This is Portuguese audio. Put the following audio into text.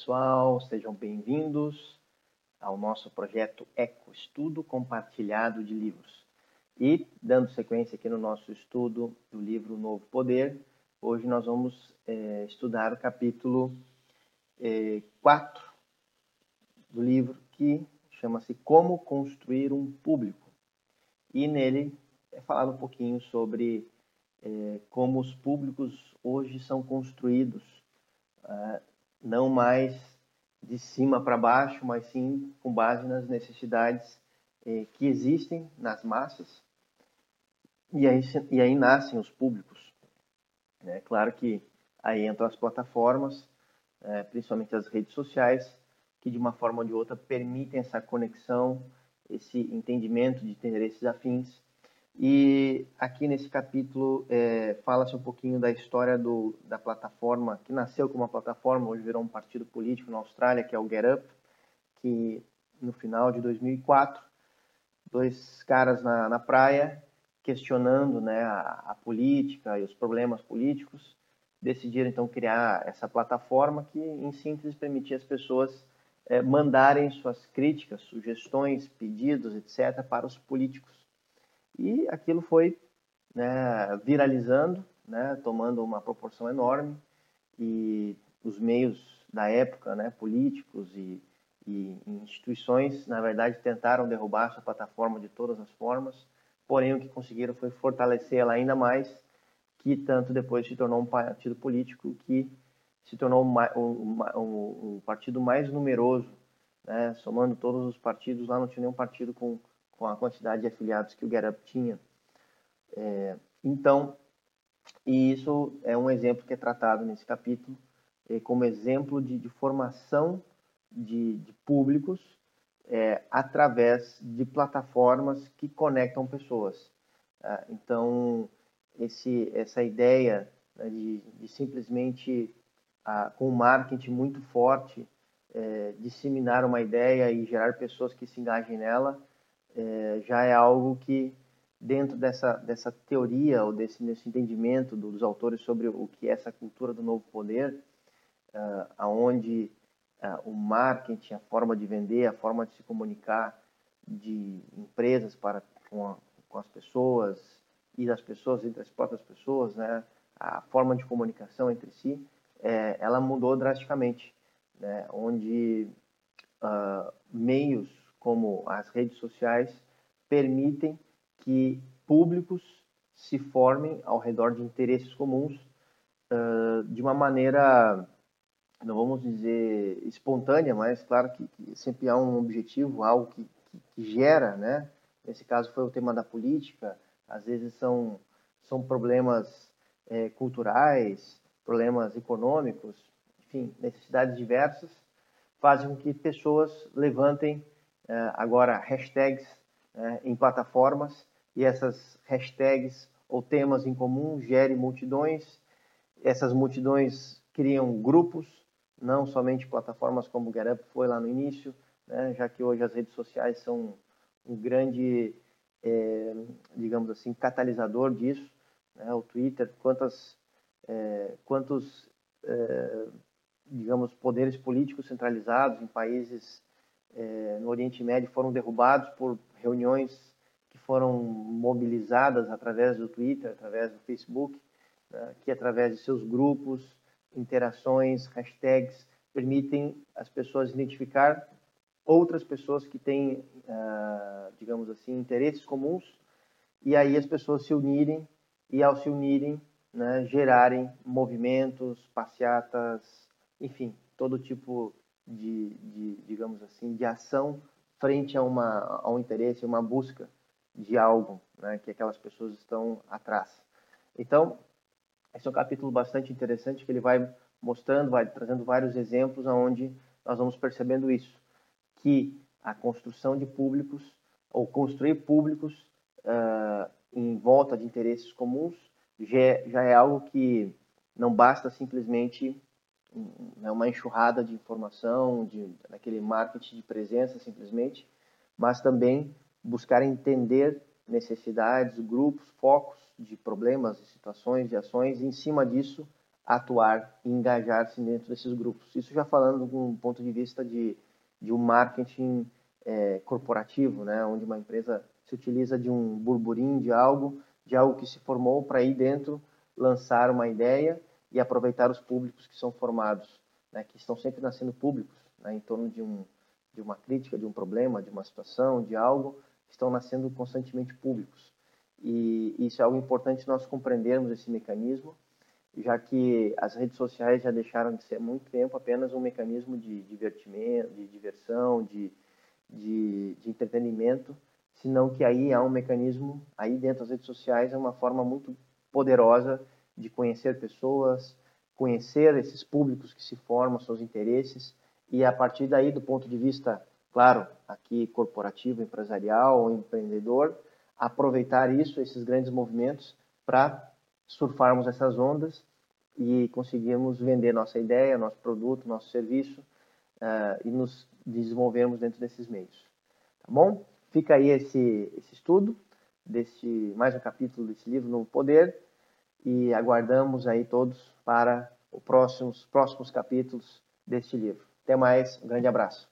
pessoal, sejam bem-vindos ao nosso projeto Eco Estudo Compartilhado de Livros. E, dando sequência aqui no nosso estudo do livro Novo Poder, hoje nós vamos é, estudar o capítulo é, 4 do livro, que chama-se Como Construir um Público. E nele é falado um pouquinho sobre é, como os públicos hoje são construídos, é, não mais de cima para baixo, mas sim com base nas necessidades é, que existem nas massas. E aí, e aí nascem os públicos. É claro que aí entram as plataformas, é, principalmente as redes sociais, que de uma forma ou de outra permitem essa conexão, esse entendimento de interesses afins e aqui nesse capítulo é, fala-se um pouquinho da história do, da plataforma, que nasceu como uma plataforma, hoje virou um partido político na Austrália, que é o Get Up, que no final de 2004, dois caras na, na praia, questionando né, a, a política e os problemas políticos, decidiram então criar essa plataforma que, em síntese, permitia as pessoas é, mandarem suas críticas, sugestões, pedidos, etc., para os políticos. E aquilo foi né, viralizando, né, tomando uma proporção enorme, e os meios da época, né, políticos e, e instituições, na verdade, tentaram derrubar essa plataforma de todas as formas, porém o que conseguiram foi fortalecer ela ainda mais, que tanto depois se tornou um partido político que se tornou o, partido mais numeroso, né, somando todos os partidos, lá não tinha nenhum partido com com a quantidade de afiliados que o GetUp tinha. É, então, e isso é um exemplo que é tratado nesse capítulo é, como exemplo de, de formação de, de públicos é, através de plataformas que conectam pessoas. Tá? Então, esse, essa ideia né, de, de, simplesmente, ah, com um marketing muito forte, é, disseminar uma ideia e gerar pessoas que se engajem nela, é, já é algo que, dentro dessa, dessa teoria ou desse, desse entendimento dos autores sobre o que é essa cultura do novo poder, uh, aonde uh, o marketing, a forma de vender, a forma de se comunicar de empresas para com, a, com as pessoas e das pessoas entre as próprias pessoas, né, a forma de comunicação entre si, é, ela mudou drasticamente, né, onde uh, meios como as redes sociais, permitem que públicos se formem ao redor de interesses comuns uh, de uma maneira, não vamos dizer espontânea, mas claro que, que sempre há um objetivo, algo que, que, que, gera, né? Nesse caso foi o tema da política, às vezes são, são problemas é, culturais, problemas econômicos, enfim, necessidades diversas, fazem com que pessoas levantem agora hashtags é, em plataformas e essas hashtags ou temas em comum gerem multidões. Essas multidões criam grupos, não somente plataformas como o GetUp foi lá no início, né, já que hoje as redes sociais são um grande, é, digamos assim, catalisador disso. Né, o Twitter, quantas, é, quantos, é, digamos, poderes políticos centralizados em países é, no Oriente Médio foram derrubados por reuniões que foram mobilizadas através do Twitter, através do Facebook, né, que através de seus grupos, interações, hashtags, permitem as pessoas identificar outras pessoas que têm, uh, digamos assim, interesses comuns, e aí as pessoas se unirem e ao se unirem, né, gerarem movimentos, passeatas, enfim, todo tipo de, de, digamos assim, de ação frente a, uma, a um interesse, uma busca de algo né, que aquelas pessoas estão atrás. Então, esse é um capítulo bastante interessante que ele vai mostrando, vai trazendo vários exemplos aonde nós vamos percebendo isso, que a construção de públicos ou construir públicos uh, em volta de interesses comuns já é, já é algo que não basta simplesmente né, uma enxurrada de informação, de, daquele marketing de presença simplesmente, mas também buscar entender necessidades, grupos, focos de problemas, de situações, de ações, e em cima disso atuar e engajar-se dentro desses grupos. Isso já falando de um ponto de vista de, de um marketing é, corporativo, né, onde uma empresa se utiliza de um burburinho de algo, de algo que se formou para ir dentro lançar uma ideia e aproveitar os públicos que são formados, né, que estão sempre nascendo públicos, né, em torno de, um, de uma crítica, de um problema, de uma situação, de algo, estão nascendo constantemente públicos. E isso é algo importante nós compreendermos esse mecanismo, já que as redes sociais já deixaram de ser há muito tempo apenas um mecanismo de divertimento, de diversão, de, de, de entretenimento, senão que aí há um mecanismo, aí dentro das redes sociais é uma forma muito poderosa de conhecer pessoas, conhecer esses públicos que se formam, seus interesses, e a partir daí, do ponto de vista, claro, aqui corporativo, empresarial ou empreendedor, aproveitar isso, esses grandes movimentos, para surfarmos essas ondas e conseguirmos vender nossa ideia, nosso produto, nosso serviço uh, e nos desenvolvermos dentro desses meios. Tá bom? Fica aí esse, esse estudo, desse mais um capítulo desse livro Novo Poder e aguardamos aí todos para os próximos, próximos capítulos deste livro. Até mais, um grande abraço.